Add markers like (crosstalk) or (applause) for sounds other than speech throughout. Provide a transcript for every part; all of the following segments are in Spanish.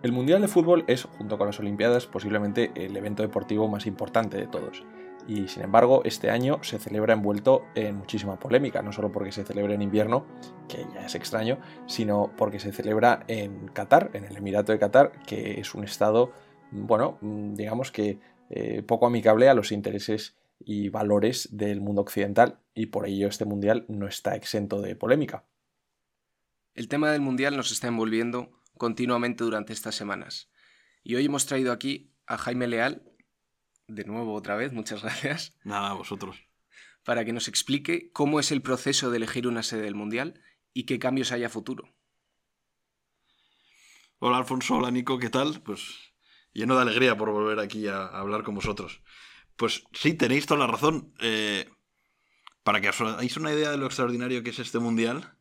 El Mundial de Fútbol es, junto con las Olimpiadas, posiblemente el evento deportivo más importante de todos. Y sin embargo, este año se celebra envuelto en muchísima polémica, no solo porque se celebra en invierno, que ya es extraño, sino porque se celebra en Qatar, en el Emirato de Qatar, que es un estado, bueno, digamos que eh, poco amigable a los intereses y valores del mundo occidental, y por ello este mundial no está exento de polémica. El tema del mundial nos está envolviendo continuamente durante estas semanas. Y hoy hemos traído aquí a Jaime Leal, de nuevo otra vez, muchas (laughs) gracias. Nada, vosotros. Para que nos explique cómo es el proceso de elegir una sede del Mundial y qué cambios hay a futuro. Hola Alfonso, hola Nico, ¿qué tal? Pues lleno de alegría por volver aquí a, hablar con vosotros. Pues sí, tenéis toda la razón. Eh, para que os hagáis una idea de lo extraordinario que es este Mundial,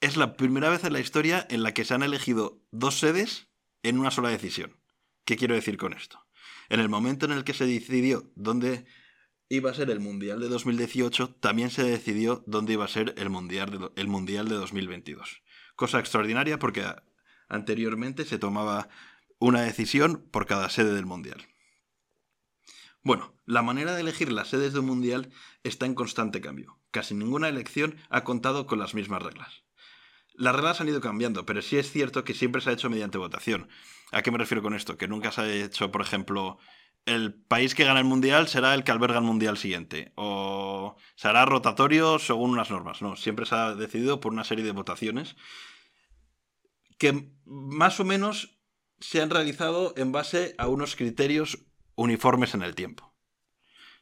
es la primera vez en la historia en la que se han elegido dos sedes en una sola decisión. ¿Qué quiero decir con esto? En el momento en el que se decidió dónde iba a ser el Mundial de 2018, también se decidió dónde iba a ser el Mundial de, mundial de 2022. Cosa extraordinaria porque anteriormente se tomaba una decisión por cada sede del Mundial. Bueno, la manera de elegir las sedes de un Mundial está en constante cambio. Casi ninguna elección ha contado con las mismas reglas. Las reglas han ido cambiando, pero sí es cierto que siempre se ha hecho mediante votación. ¿A qué me refiero con esto? Que nunca se ha hecho, por ejemplo, el país que gana el mundial será el que alberga el mundial siguiente. O se hará rotatorio según unas normas. No, siempre se ha decidido por una serie de votaciones que más o menos se han realizado en base a unos criterios uniformes en el tiempo.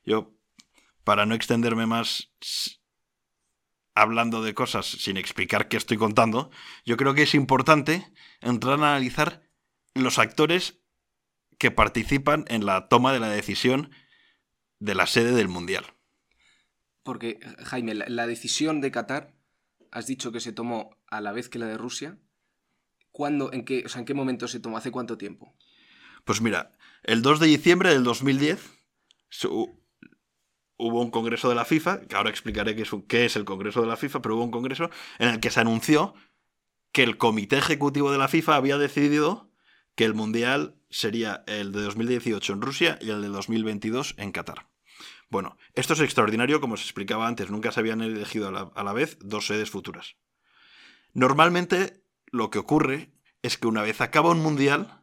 Yo, para no extenderme más, hablando de cosas sin explicar qué estoy contando, yo creo que es importante entrar a analizar los actores que participan en la toma de la decisión de la sede del Mundial. Porque, Jaime, la, decisión de Qatar, has dicho que se tomó a la vez que la de Rusia. ¿Cuándo, en qué, ¿en qué momento se tomó? ¿Hace cuánto tiempo? Pues mira, el 2 de diciembre del 2010 hubo un congreso de la FIFA, que ahora explicaré qué es, el congreso de la FIFA, pero hubo un congreso en el que se anunció que el comité ejecutivo de la FIFA había decidido que el mundial sería el de 2018 en Rusia y el de 2022 en Qatar. Bueno, esto es extraordinario, como os explicaba antes, nunca se habían elegido a la vez dos sedes futuras. Normalmente lo que ocurre es que una vez acaba un mundial,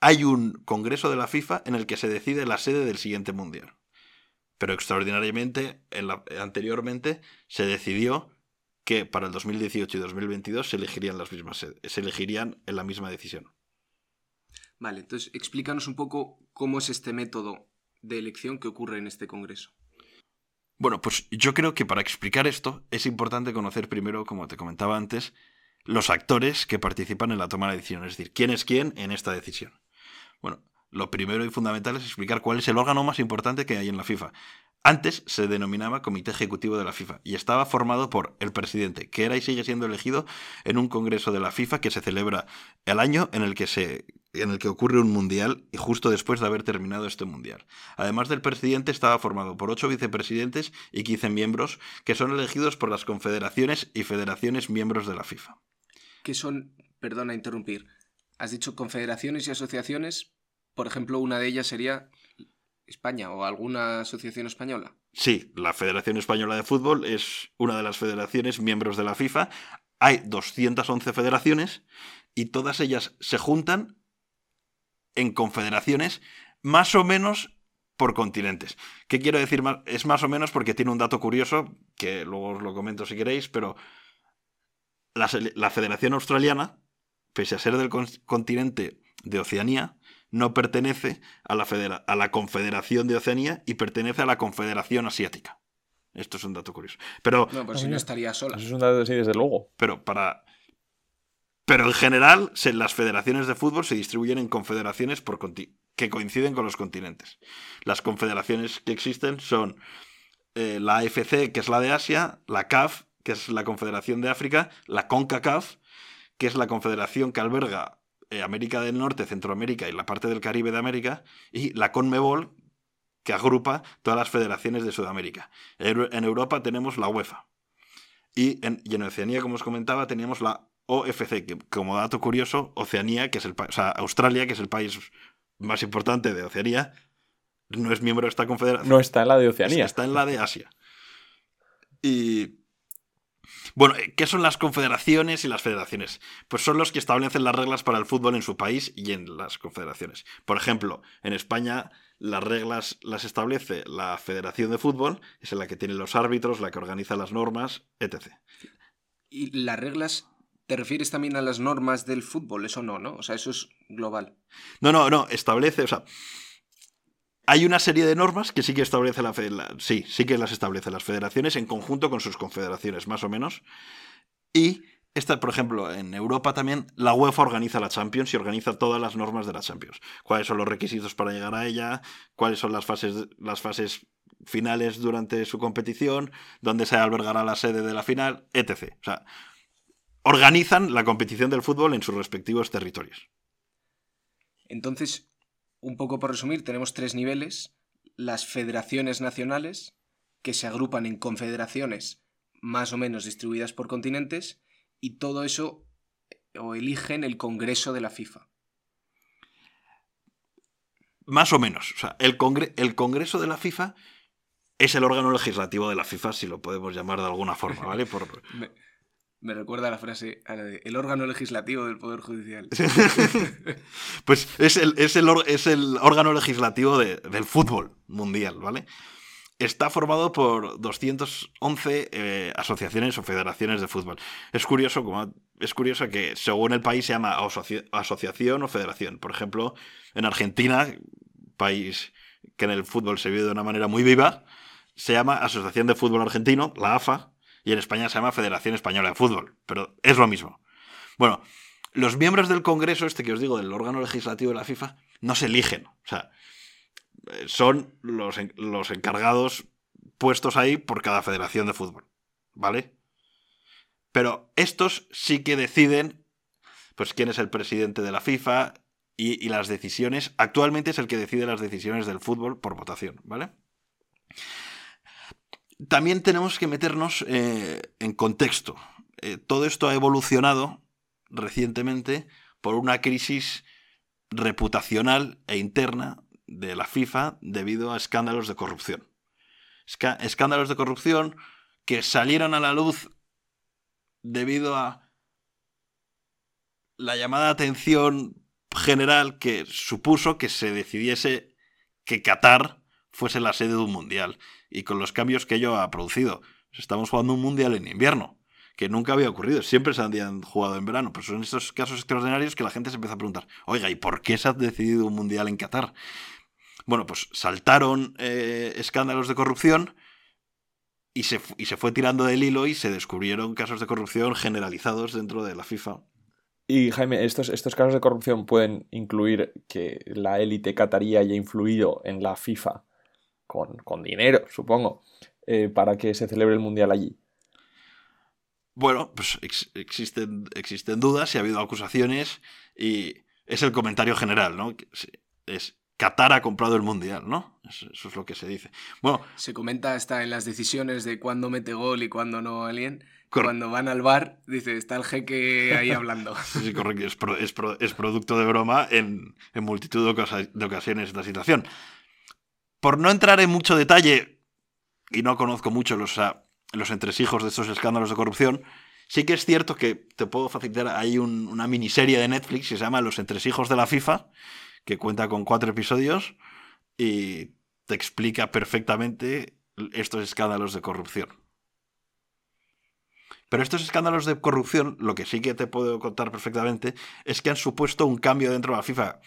hay un congreso de la FIFA en el que se decide la sede del siguiente mundial pero extraordinariamente, anteriormente se decidió que para el 2018 y 2022 se elegirían las mismas se elegirían en la misma decisión. Vale, entonces explícanos un poco cómo es este método de elección que ocurre en este congreso. Bueno, pues yo creo que para explicar esto es importante conocer primero, como te comentaba antes, los actores que participan en la toma de decisión, es decir, quién es quién en esta decisión. Bueno, lo primero y fundamental es explicar cuál es el órgano más importante que hay en la FIFA. Antes se denominaba Comité Ejecutivo de la FIFA y estaba formado por el presidente, que era y sigue siendo elegido en un congreso de la FIFA que se celebra el año en el que se en el que ocurre un mundial y justo después de haber terminado este mundial. Además del presidente estaba formado por ocho vicepresidentes y 15 miembros que son elegidos por las confederaciones y federaciones miembros de la FIFA. ¿Qué son, perdona interrumpir, has dicho confederaciones y asociaciones, por ejemplo, una de ellas sería España o alguna asociación española. Sí, la Federación Española de Fútbol es una de las federaciones miembros de la FIFA. Hay 211 federaciones y todas ellas se juntan en confederaciones más o menos por continentes. ¿Qué quiero decir? Es más o menos porque tiene un dato curioso, que luego os lo comento si queréis, pero la, la Federación Australiana, pese a ser del continente de Oceanía, no pertenece a la, a la Confederación de Oceanía y pertenece a la Confederación Asiática. Esto es un dato curioso. Pero, no, pero si no estaría sola. Eso es un dato así, desde luego. Pero para. Pero en general, las federaciones de fútbol se distribuyen en confederaciones por que coinciden con los continentes. Las confederaciones que existen son eh, la AFC, que es la de Asia, la CAF, que es la Confederación de África, la CONCACAF, que es la confederación que alberga eh, América del Norte, Centroamérica y la parte del Caribe de América, y la CONMEBOL, que agrupa todas las federaciones de Sudamérica. En Europa tenemos la UEFA. Y en, Oceanía, como os comentaba, teníamos la OFC, que como dato curioso, Oceanía, que es el o sea, Australia, que es el país más importante de Oceanía, no es miembro de esta confederación. No está en la de Oceanía. Está en la de Asia. Y. Bueno, ¿qué son las confederaciones y las federaciones? Pues son los que establecen las reglas para el fútbol en su país y en las confederaciones. Por ejemplo, en España las reglas las establece la Federación de Fútbol, es en la que tiene los árbitros, la que organiza las normas, etc. ¿Y las reglas te refieres también a las normas del fútbol? Eso no, ¿no? O sea, eso es global. No, no, no, establece, o sea, hay una serie de normas que sí que establece la, la sí, sí que las establece las federaciones en conjunto con sus confederaciones, más o menos. Y esta, por ejemplo, en Europa también la UEFA organiza la Champions y organiza todas las normas de la Champions. ¿Cuáles son los requisitos para llegar a ella? ¿Cuáles son las fases, las fases finales durante su competición? ¿Dónde se albergará la sede de la final? Etc. O sea, organizan la competición del fútbol en sus respectivos territorios. Entonces, un poco por resumir, tenemos tres niveles. Las federaciones nacionales, que se agrupan en confederaciones más o menos distribuidas por continentes, y todo eso o eligen el Congreso de la FIFA. Más o menos. O sea, el, el Congreso de la FIFA es el órgano legislativo de la FIFA, si lo podemos llamar de alguna forma, ¿vale? Por... (laughs) Me recuerda la frase el órgano legislativo del Poder Judicial. (laughs) pues es el, es el, es el órgano legislativo del fútbol mundial, ¿vale? Está formado por 211 eh, asociaciones o federaciones de fútbol. Es curioso, como, es curioso que según el país se llama asociación o federación. Por ejemplo, en Argentina, país que en el fútbol se vive de una manera muy viva, se llama Asociación de Fútbol Argentino, la AFA, y en España se llama Federación Española de Fútbol, pero es lo mismo. Bueno, los miembros del Congreso, este que os digo, del órgano legislativo de la FIFA, no se eligen. O sea, eh, son los, los encargados puestos ahí por cada federación de fútbol. ¿Vale? Pero estos sí que deciden, pues, quién es el presidente de la FIFA y, y, las decisiones. Actualmente es el que decide las decisiones del fútbol por votación, ¿vale? También tenemos que meternos eh, en contexto. Eh, todo esto ha evolucionado recientemente por una crisis reputacional e interna de la FIFA debido a escándalos de corrupción. escándalos de corrupción que salieron a la luz debido a la llamada atención general que supuso que se decidiese que Qatar fuese la sede de un mundial y con los cambios que ello ha producido. Estamos jugando un mundial en invierno, que nunca había ocurrido. Siempre se habían jugado en verano, pero son estos casos extraordinarios que la gente se empieza a preguntar, oiga, ¿y por qué se ha decidido un mundial en Qatar? Bueno, pues saltaron eh, escándalos de corrupción y se, y se fue tirando del hilo y se descubrieron casos de corrupción generalizados dentro de la FIFA. Y Jaime, estos, estos casos de corrupción pueden incluir que la élite catarí haya influido en la FIFA con, dinero, supongo, eh, para que se celebre el Mundial allí. Bueno, pues existen, existen dudas y ha habido acusaciones y es el comentario general, ¿no? Es Qatar ha comprado el Mundial, ¿no? Eso, es lo que se dice. Bueno, se comenta hasta en las decisiones de cuándo mete gol y cuándo no alguien. Cuando van al bar, dice, está el jeque ahí hablando. (laughs) sí, correcto. Es, es, producto de broma en, en multitud de ocasiones esta situación por no entrar en mucho detalle, y no conozco mucho los, los entresijos de estos escándalos de corrupción, sí que es cierto que te puedo facilitar, hay una miniserie de Netflix que se llama Los entresijos de la FIFA, que cuenta con cuatro episodios y te explica perfectamente estos escándalos de corrupción. Pero estos escándalos de corrupción, lo que sí que te puedo contar perfectamente, es que han supuesto un cambio dentro de la FIFA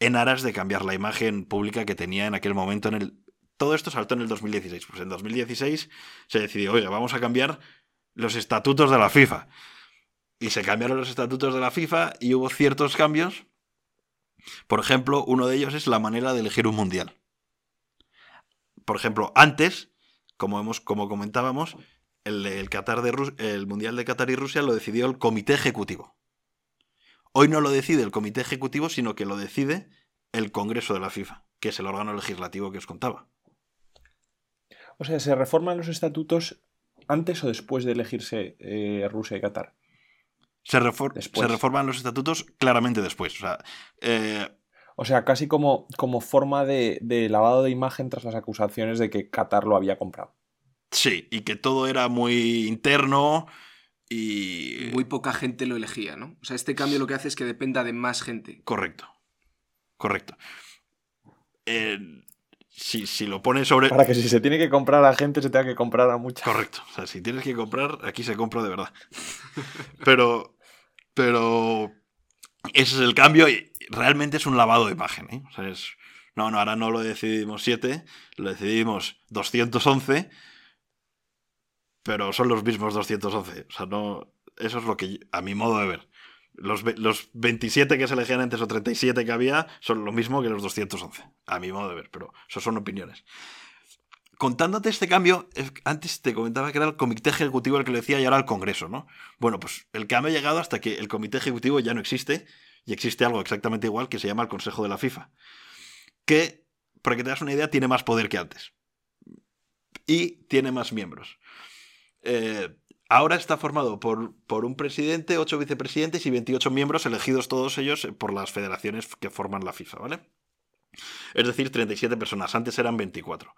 en aras de cambiar la imagen pública que tenía en aquel momento en el... Todo esto saltó en el 2016. Pues en 2016 se decidió, oiga, vamos a cambiar los estatutos de la FIFA. Y se cambiaron los estatutos de la FIFA y hubo ciertos cambios. Por ejemplo, uno de ellos es la manera de elegir un mundial. Por ejemplo, antes, como, hemos, como comentábamos, el, el, Qatar de el Mundial de Qatar y Rusia lo decidió el Comité Ejecutivo. Hoy no lo decide el comité ejecutivo, sino que lo decide el Congreso de la FIFA, que es el órgano legislativo que os contaba. O sea, ¿se reforman los estatutos antes o después de elegirse eh, Rusia y Qatar? Se, refor- Después. se reforman los estatutos claramente después. O sea, eh, O sea, casi como, como forma de, de lavado de imagen tras las acusaciones de que Qatar lo había comprado. sí, y que todo era muy interno y... Muy poca gente lo elegía, ¿no? O sea, este cambio lo que hace es que dependa de más gente. Correcto. Correcto. Eh, si, si lo pones sobre... Para que si se tiene que comprar a gente, se tenga que comprar a mucha. Correcto. O sea, si tienes que comprar, aquí se compra de verdad. Pero. Pero. Ese es el cambio y realmente es un lavado de imagen. ¿eh? O sea, es. No, no, ahora no lo decidimos 7, lo decidimos 211. Pero son los mismos 211. O sea, no. Eso es lo que. A mi modo de ver. Los, los 27 que se elegían antes o 37 que había son lo mismo que los 211. A mi modo de ver, pero eso son opiniones contándote este cambio, es- antes te comentaba que era el comité ejecutivo el que lo decía y ahora el Congreso, ¿no? Bueno, pues el cambio ha llegado hasta que el comité ejecutivo ya no existe y existe algo exactamente igual que se llama el Consejo de la FIFA, que, para que te das una idea, tiene más poder que antes y tiene más miembros. Eh, ahora está formado por, por un presidente, ocho vicepresidentes y 28 miembros elegidos todos ellos por las federaciones que forman la FIFA, ¿vale? Es decir, 37 personas. Antes eran 24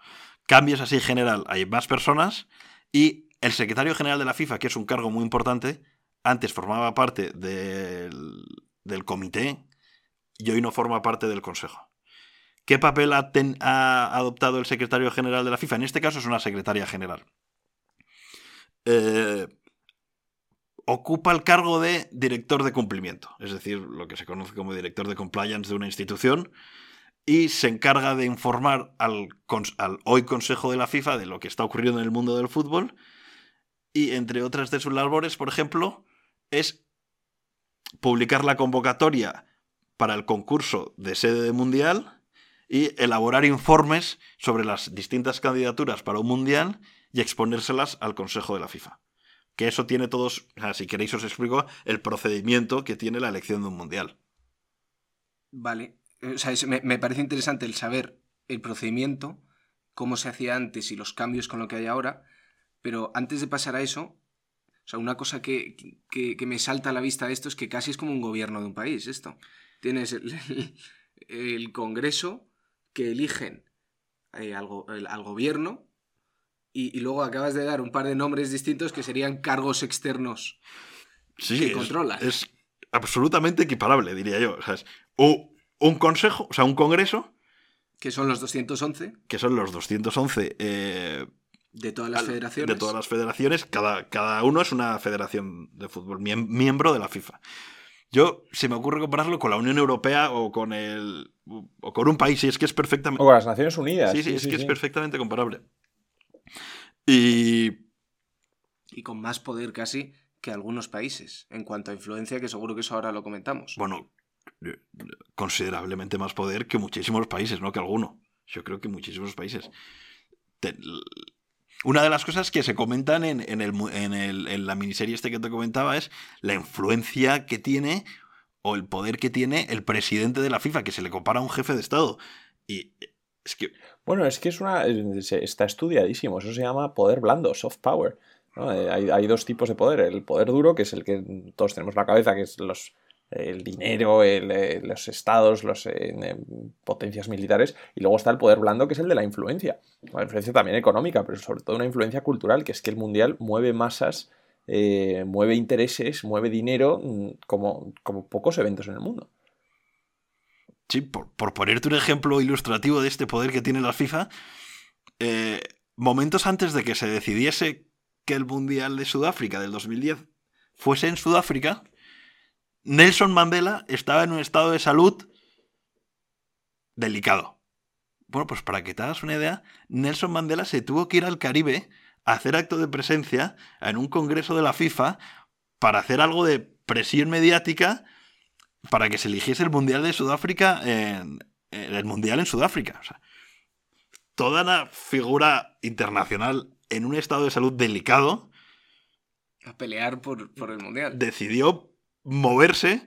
cambios así en general, hay más personas y el secretario general de la FIFA, que es un cargo muy importante, antes formaba parte del, del comité y hoy no forma parte del consejo. ¿Qué papel ha, ten- ha adoptado el secretario general de la FIFA? En este caso es una secretaria general. Eh, ocupa el cargo de director de cumplimiento, es decir, lo que se conoce como director de compliance de una institución, y se encarga de informar al, al hoy Consejo de la FIFA de lo que está ocurriendo en el mundo del fútbol. Y entre otras de sus labores, por ejemplo, es publicar la convocatoria para el concurso de sede de mundial y elaborar informes sobre las distintas candidaturas para un mundial y exponérselas al Consejo de la FIFA. Que eso tiene todos, si queréis os explico el procedimiento que tiene la elección de un mundial. Vale. O sea, me, me parece interesante el saber el procedimiento, cómo se hacía antes y los cambios con lo que hay ahora, pero antes de pasar a eso, o sea, una cosa que, que- me salta a la vista de esto es que casi es como un gobierno de un país, esto. Tienes el, (laughs) Congreso que eligen eh, al gobierno y, y luego acabas de dar un par de nombres distintos que serían cargos externos. Sí, que es, controlas. es absolutamente equiparable, diría yo. O sea, es un consejo, o sea, un congreso, que son los 211 que son los 211 eh, de todas las al- federaciones. de todas las federaciones, cada, cada uno es una federación de fútbol, miem- miembro de la FIFA. Yo, se me ocurre compararlo con la Unión Europea o con el. o con un país, y es que es perfectamente. O con las Naciones Unidas. sí, sí, es que es sí. perfectamente comparable. Y. y con más poder casi que algunos países en cuanto a influencia, que seguro que eso ahora lo comentamos. bueno, eh, considerablemente más poder que muchísimos países, no que alguno. Yo creo que muchísimos países. Una de las cosas que se comentan en, en el en el- en la miniserie este que te comentaba es la influencia que tiene o el poder que tiene el presidente de la FIFA, que se le compara a un jefe de Estado. Y es que Bueno, es que es una. eh, Está estudiadísimo. Eso se llama poder blando, soft power. Eh, Hay, dos tipos de poder. El poder duro, que es el que todos tenemos en la cabeza, que es los, el dinero, eh, los estados, las potencias militares. Y luego está el poder blando, que es el de la influencia. La influencia también económica, pero sobre todo una influencia cultural, que es que el mundial mueve masas, eh, mueve intereses, mueve dinero, mm, como, como pocos eventos en el mundo. Sí, por, por ponerte un ejemplo ilustrativo de este poder que tiene la FIFA, eh, momentos antes de que se decidiese que el Mundial de Sudáfrica del 2010 fuese en Sudáfrica, Nelson Mandela estaba en un estado de salud delicado. Bueno, pues para que te hagas una idea, Nelson Mandela se tuvo que ir al Caribe a hacer acto de presencia en un congreso de la FIFA para hacer algo de presión mediática para que se eligiese el Mundial de Sudáfrica en, en el Mundial en Sudáfrica. O sea, toda una figura internacional en un estado de salud delicado A pelear por, por el mundial. decidió moverse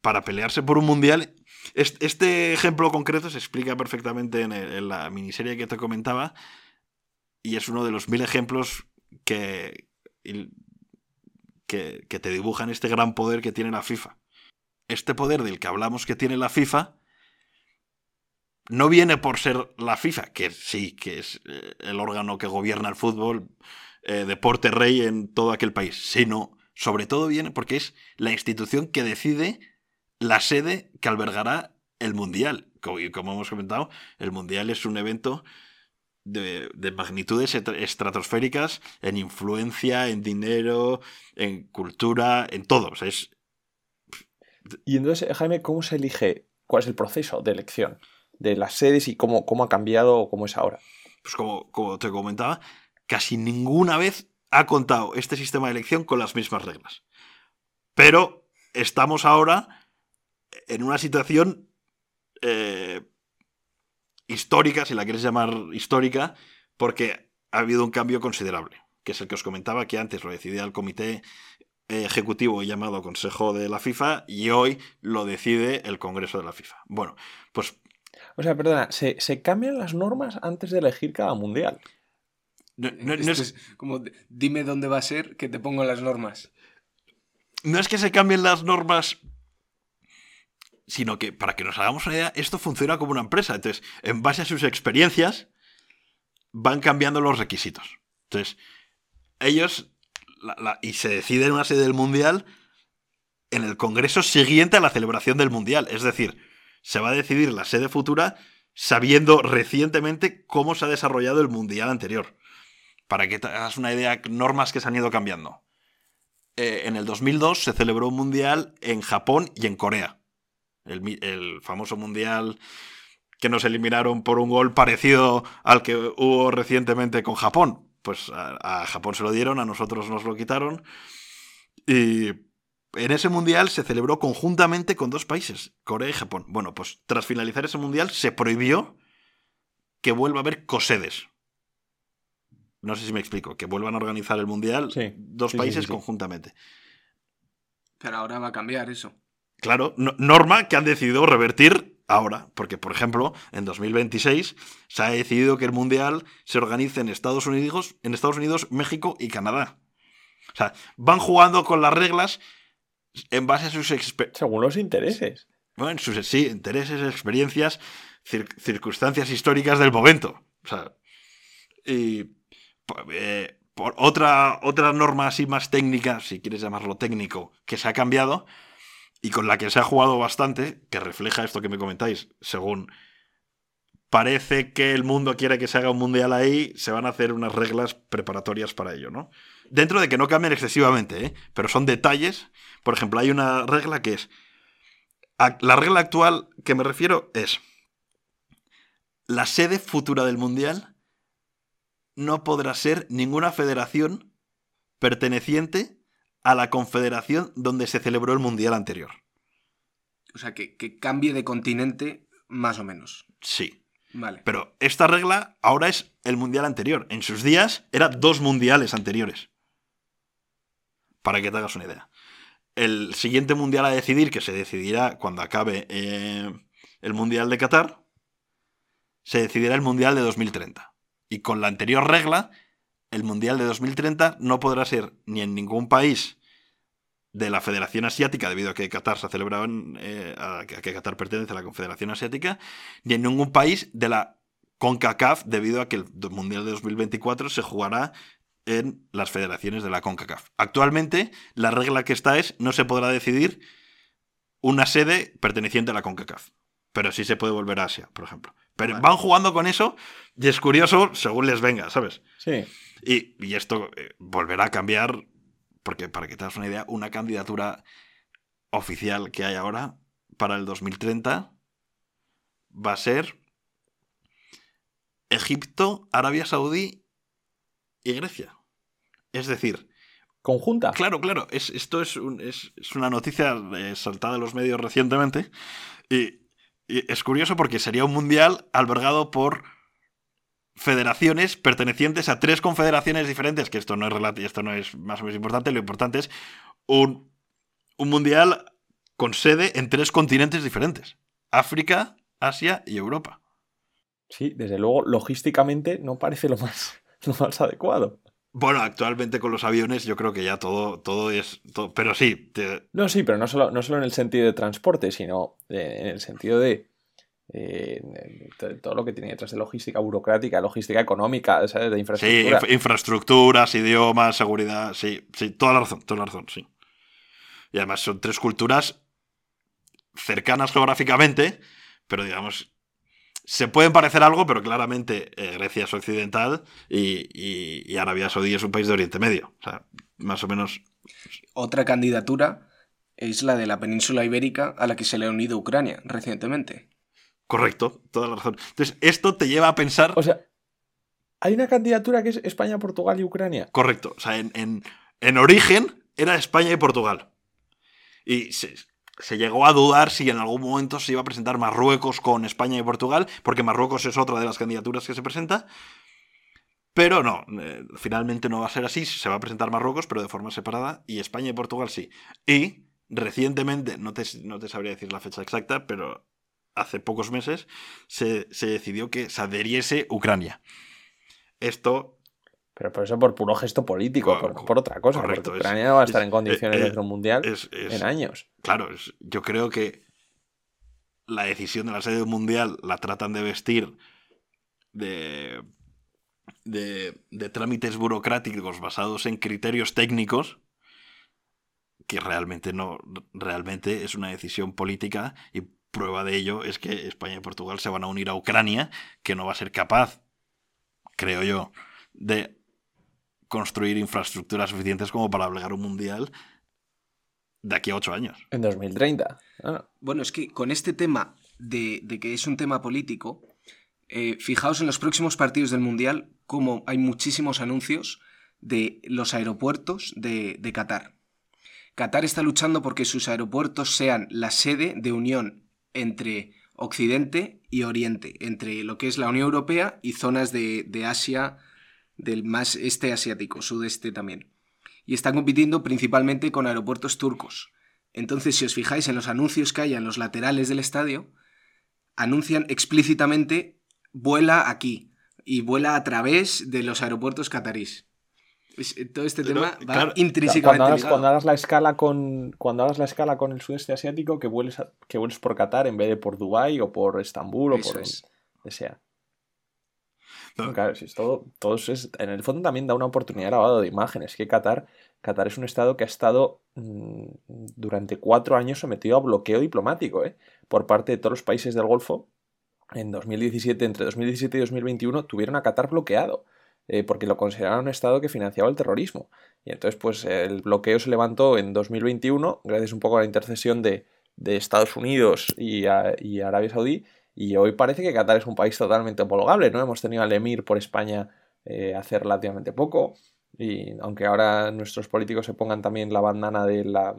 para pelearse por un mundial. Este, ejemplo concreto se explica perfectamente en, el- en la miniserie que te comentaba y es uno de los mil ejemplos que, que, que te dibujan este gran poder que tiene la FIFA. Este poder del que hablamos que tiene la FIFA no viene por ser la FIFA, que sí, que es eh, el órgano que gobierna el fútbol, eh, deporte rey en todo aquel país, sino sobre todo viene porque es la institución que decide la sede que albergará el Mundial. Y como hemos comentado, el Mundial es un evento de, magnitudes estratosféricas en influencia, en dinero, en cultura, en todo. es... Y entonces, Jaime, ¿cómo se elige? ¿Cuál es el proceso de elección? de las sedes y cómo, cómo ha cambiado o cómo es ahora. Pues como, como te comentaba, casi ninguna vez ha contado este sistema de elección con las mismas reglas. Pero estamos ahora en una situación eh, histórica, si la quieres llamar histórica, porque ha habido un cambio considerable, que es el que os comentaba, que antes lo decidía el comité ejecutivo llamado Consejo de la FIFA y hoy lo decide el Congreso de la FIFA. Bueno, pues o sea, perdona, ¿se, cambian las normas antes de elegir cada mundial? No, es... como, dime dónde va a ser que te pongo las normas. No es que se cambien las normas, sino que, para que nos hagamos una idea, esto funciona como una empresa. Entonces, en base a sus experiencias, van cambiando los requisitos. Entonces, ellos, y se decide en una sede del mundial en el congreso siguiente a la celebración del mundial. Es decir, se va a decidir la sede futura sabiendo recientemente cómo se ha desarrollado el mundial anterior. Para que te hagas una idea, normas que se han ido cambiando. Eh, en el 2002 se celebró un mundial en Japón y en Corea. El, famoso mundial que nos eliminaron por un gol parecido al que hubo recientemente con Japón. Pues a, a Japón se lo dieron, a nosotros nos lo quitaron. Y en ese mundial se celebró conjuntamente con dos países, Corea y Japón. Bueno, pues tras finalizar ese mundial se prohibió que vuelva a haber cosedes. No sé si me explico, que vuelvan a organizar el mundial dos países conjuntamente. Pero ahora va a cambiar eso. Claro, norma que han decidido revertir ahora, porque por ejemplo, en 2026 se ha decidido que el mundial se organice en Estados Unidos, en Estados Unidos, México y Canadá. O sea, van jugando con las reglas en base a sus. Según los intereses. Bueno, sus sí, intereses, experiencias, circunstancias históricas del momento. O sea, y eh, por otra, otra norma así más técnica, si quieres llamarlo técnico, que se ha cambiado y con la que se ha jugado bastante, que refleja esto que me comentáis, según parece que el mundo quiere que se haga un mundial ahí, se van a hacer unas reglas preparatorias para ello, ¿no? Dentro de que no cambien excesivamente, ¿eh? pero son detalles. Por ejemplo, hay una regla que es... La regla actual que me refiero es... La sede futura del mundial no podrá ser ninguna federación perteneciente a la confederación donde se celebró el mundial anterior. O sea, que, que cambie de continente más o menos. Sí. Pero esta regla ahora es el mundial anterior. En sus días era dos mundiales anteriores. Para que te hagas una idea. El siguiente mundial a decidir, que se decidirá cuando acabe eh, el mundial de Qatar, se decidirá el mundial de 2030. Y con la anterior regla, el mundial de 2030 no podrá ser ni en ningún país de la Federación Asiática, debido a que Qatar se ha celebrado eh, a que Qatar pertenece a la Confederación Asiática, ni en ningún país de la CONCACAF, debido a que el Mundial de 2024 se jugará en las federaciones de la CONCACAF. Actualmente, la regla que está es no se podrá decidir una sede perteneciente a la CONCACAF. Pero sí se puede volver a Asia, por ejemplo. Pero van jugando con eso y es curioso según les venga, ¿sabes? Sí. Y, esto eh, volverá a cambiar porque para que te hagas una idea, una candidatura oficial que hay ahora para el 2030 va a ser Egipto, Arabia Saudí y Grecia. Es decir... ¿Conjunta? Claro, claro. Es, esto es, una noticia eh, saltada en los medios recientemente. y es curioso porque sería un mundial albergado por federaciones pertenecientes a tres confederaciones diferentes, que esto no es, esto no es más o menos importante, lo importante es un, un mundial con sede en tres continentes diferentes, África, Asia y Europa. Sí, desde luego, logísticamente no parece lo más, (laughs) lo más adecuado. Bueno, actualmente con los aviones yo creo que ya todo, todo es... todo- pero sí, te- No, sí, pero no solo, no solo en el sentido de transporte, sino eh, en el sentido de eh, todo lo que tiene detrás de logística burocrática, logística económica, ¿sabes? De sí, infraestructura. inf- infraestructuras, idiomas, seguridad, sí, sí, toda la razón, toda la razón, sí. Y además son tres culturas cercanas geográficamente, pero digamos, se pueden parecer algo, pero claramente eh, Grecia es occidental y, y- y Arabia Saudí es un país de Oriente Medio. O sea, más o menos... Otra candidatura es la de la península ibérica a la que se le ha unido Ucrania recientemente. Correcto, toda la razón. Entonces, esto te lleva a pensar... O sea, hay una candidatura que es España, Portugal y Ucrania. Correcto. O sea, en, en- en origen era España y Portugal. Y se, se llegó a dudar si en algún momento se iba a presentar Marruecos con España y Portugal, porque Marruecos es otra de las candidaturas que se presenta. Pero no, eh, finalmente no va a ser así, se va a presentar Marruecos, pero de forma separada, y España y Portugal sí. Y recientemente, no te, no te sabría decir la fecha exacta, pero hace pocos meses se, se decidió que se adheriese Ucrania. Esto Pero por eso por puro gesto político, Co- por, otra cosa. correcto, porque es- Ucrania no va a es- estar en condiciones eh, de eh, hacer un mundial es, en años. Claro, yo creo que la decisión de la sede mundial la tratan de vestir de, de, de trámites burocráticos basados en criterios técnicos que realmente no, realmente es una decisión política y prueba de ello es que España y Portugal se van a unir a Ucrania, que no va a ser capaz, creo yo, de construir infraestructuras suficientes como para albergar un mundial de aquí a ocho años. En 2030. Ah, Bueno, es que con este tema de, de que es un tema político, eh, fijaos en los próximos partidos del Mundial como hay muchísimos anuncios de los aeropuertos de, de Qatar. Qatar está luchando porque sus aeropuertos sean la sede de unión entre Occidente y Oriente, entre lo que es la Unión Europea y zonas de, de Asia, del más este asiático, sudeste también. Y están compitiendo principalmente con aeropuertos turcos. Entonces, si os fijáis en los anuncios que hay en los laterales del estadio, anuncian explícitamente vuela aquí y vuela a través de los aeropuertos catarís. Es- Todo este Pero, tema va claro, intrínsecamente cuando, hagas, ligado. cuando hagas la escala con cuando hagas la escala con el sudeste asiático que vueles a- que vueles por Qatar en vez de por Dubái o por Estambul o por es. donde sea. No. Claro, si es todo, es, en el fondo también da una oportunidad de lavado de imágenes. Que Qatar, Qatar es un estado que ha estado mm, durante cuatro años sometido a bloqueo diplomático ¿eh? por parte de todos los países del Golfo. En 2017, entre 2017 y 2021, tuvieron a Qatar bloqueado eh, porque lo consideraban un estado que financiaba el terrorismo. Y entonces, pues el bloqueo se levantó en 2021, gracias un poco a la intercesión de, de Estados Unidos y, a- y Arabia Saudí. Y hoy parece que Qatar es un país totalmente homologable, ¿no? Hemos tenido al emir por España eh, hace relativamente poco. Y aunque ahora nuestros políticos se pongan también la bandana de la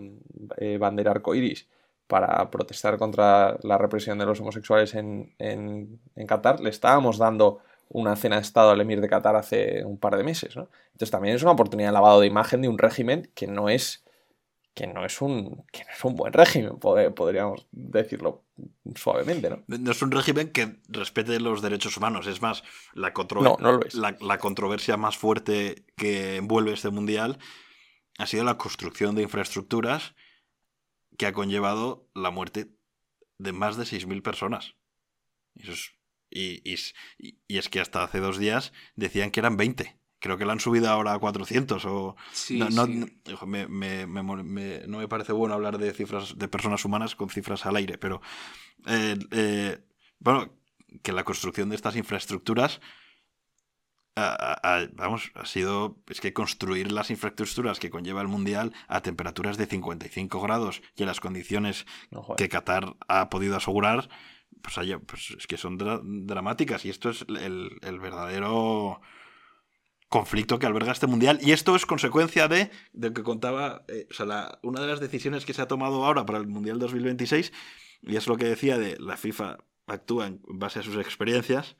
eh, bandera arcoiris para protestar contra la represión de los homosexuales en, en, en Qatar, le estábamos dando una cena de Estado al emir de Qatar hace un par de meses, ¿no? Entonces también es una oportunidad de lavado de imagen de un régimen que no es que no es un que no es un buen régimen, pod- podríamos decirlo suavemente, ¿no? No es un régimen que respete los derechos humanos. Es más, la, contro- No, no lo es. la, la controversia más fuerte que envuelve este mundial ha sido la construcción de infraestructuras que ha conllevado la muerte de más de 6.000 personas. Eso es- y, y es- y- y es que hasta hace dos días decían que eran 20. Creo que la han subido ahora a 400 o... Sí, no, no- sí. no- hijo, me- me- me no me parece bueno hablar de cifras de personas humanas con cifras al aire, pero eh, eh, bueno, que la construcción de estas infraestructuras vamos, ha sido es que construir las infraestructuras que conlleva el mundial a temperaturas de 55 grados y en las condiciones No, que Qatar ha podido asegurar, pues, haya- pues es que son dra- dramáticas y esto es el, el verdadero conflicto que alberga este mundial y esto es consecuencia de, de que contaba, eh, o sea, la- una de las decisiones que se ha tomado ahora para el mundial 2026 y es lo que decía de la FIFA actúa en base a sus experiencias.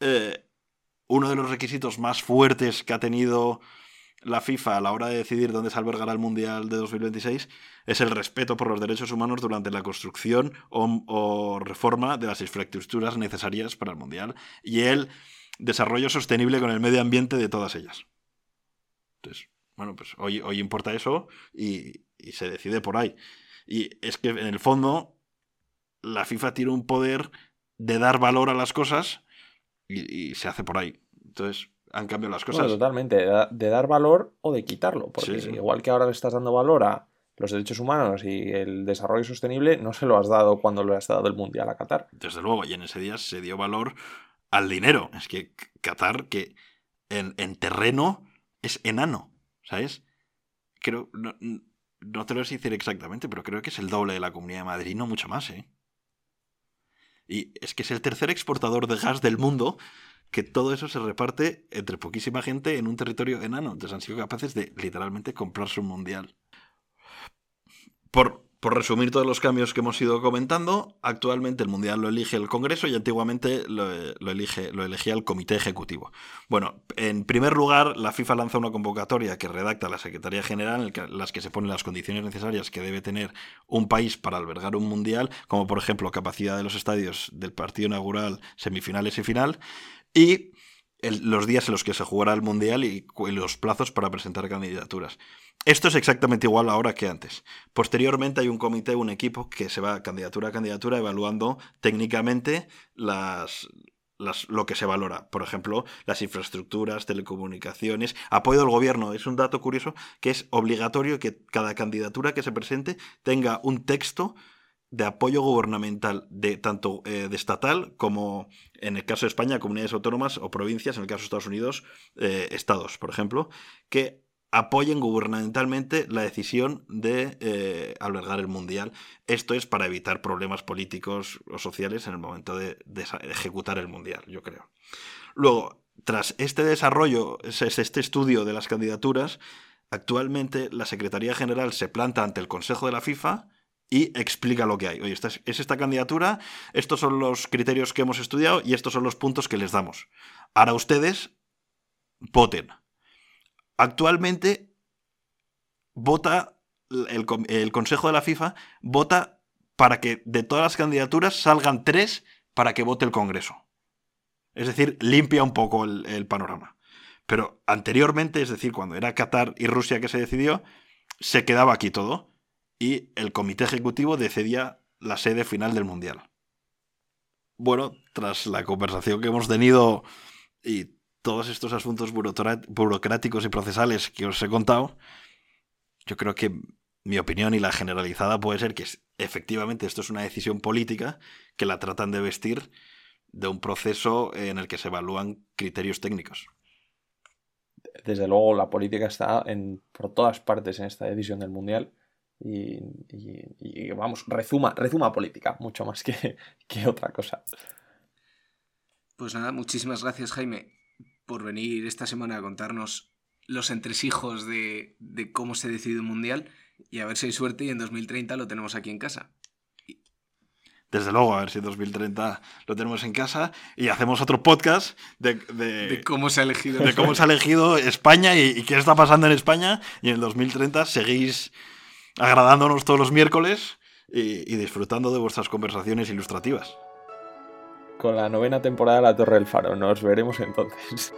eh, uno de los requisitos más fuertes que ha tenido la FIFA a la hora de decidir dónde se albergará el Mundial de 2026 es el respeto por los derechos humanos durante la construcción o, o reforma de las infraestructuras necesarias para el Mundial y el desarrollo sostenible con el medio ambiente de todas ellas. Entonces, bueno, pues hoy, hoy importa eso y, y se decide por ahí. Y es que en el fondo la FIFA tiene un poder de dar valor a las cosas y, y se hace por ahí. Entonces, han cambiado las cosas. Bueno, totalmente, de, da- de dar valor o de quitarlo. Porque Sí, sí. igual que ahora le estás dando valor a los derechos humanos y el desarrollo sostenible, no se lo has dado cuando le has dado el Mundial a Qatar. Desde luego, y en ese día se dio valor al dinero. Es que Qatar, que en, en terreno es enano, ¿sabes? Creo, no, no te lo sé decir exactamente, pero creo que es el doble de la Comunidad de Madrid, no mucho más, ¿eh? Y es que es el tercer exportador de gas del mundo, que todo eso se reparte entre poquísima gente en un territorio enano. Entonces han sido capaces de literalmente comprarse un mundial. Por, por resumir todos los cambios que hemos ido comentando, actualmente el Mundial lo elige el Congreso y antiguamente lo, lo elige, lo elegía el Comité Ejecutivo. Bueno, en primer lugar, la FIFA lanza una convocatoria que redacta la Secretaría General, en las que se ponen las condiciones necesarias que debe tener un país para albergar un Mundial, como por ejemplo capacidad de los estadios del partido inaugural, semifinales y final, y los días en los que se jugará el Mundial y, los plazos para presentar candidaturas. Esto es exactamente igual ahora que antes. Posteriormente hay un comité, un equipo que se va candidatura a candidatura evaluando técnicamente las- lo que se valora. Por ejemplo, las infraestructuras, telecomunicaciones, apoyo del gobierno. Es un dato curioso que es obligatorio que cada candidatura que se presente tenga un texto de apoyo gubernamental de tanto eh, de estatal como en el caso de España comunidades autónomas o provincias en el caso de Estados Unidos eh, estados por ejemplo que apoyen gubernamentalmente la decisión de eh, albergar el mundial. Esto es para evitar problemas políticos o sociales en el momento de, de ejecutar el mundial yo creo. Luego tras este desarrollo es- es este estudio de las candidaturas actualmente la Secretaría General se planta ante el Consejo de la FIFA y explica lo que hay. Oye, esta es, es esta candidatura, estos son los criterios que hemos estudiado y estos son los puntos que les damos. Ahora ustedes voten. Actualmente vota el, el Consejo de la FIFA, vota para que de todas las candidaturas salgan tres para que vote el Congreso. Es decir, limpia un poco el panorama. Pero anteriormente, es decir, cuando era Qatar y Rusia que se decidió, se quedaba aquí todo y el comité ejecutivo decidía la sede final del mundial. Bueno, tras la conversación que hemos tenido y todos estos asuntos burocráticos y procesales que os he contado, yo creo que mi opinión y la generalizada puede ser que efectivamente esto es una decisión política que la tratan de vestir de un proceso en el que se evalúan criterios técnicos. Desde luego, la política está en, por todas partes en esta decisión del Mundial. Y, y- y, vamos, rezuma, rezuma política, mucho más que, (laughs) que otra cosa. Pues nada, muchísimas gracias Jaime por venir esta semana a contarnos los entresijos de, de cómo se decide un mundial y a ver si hay suerte y en 2030 lo tenemos aquí en casa. Desde luego, a ver si en 2030 lo tenemos en casa y hacemos otro podcast de, de- De cómo se ha elegido. de cómo se ha elegido España y, y qué está pasando en España. Y en el 2030 seguís agradándonos todos los miércoles y, disfrutando de vuestras conversaciones ilustrativas. Con la novena temporada de La Torre del Faro. Nos veremos entonces.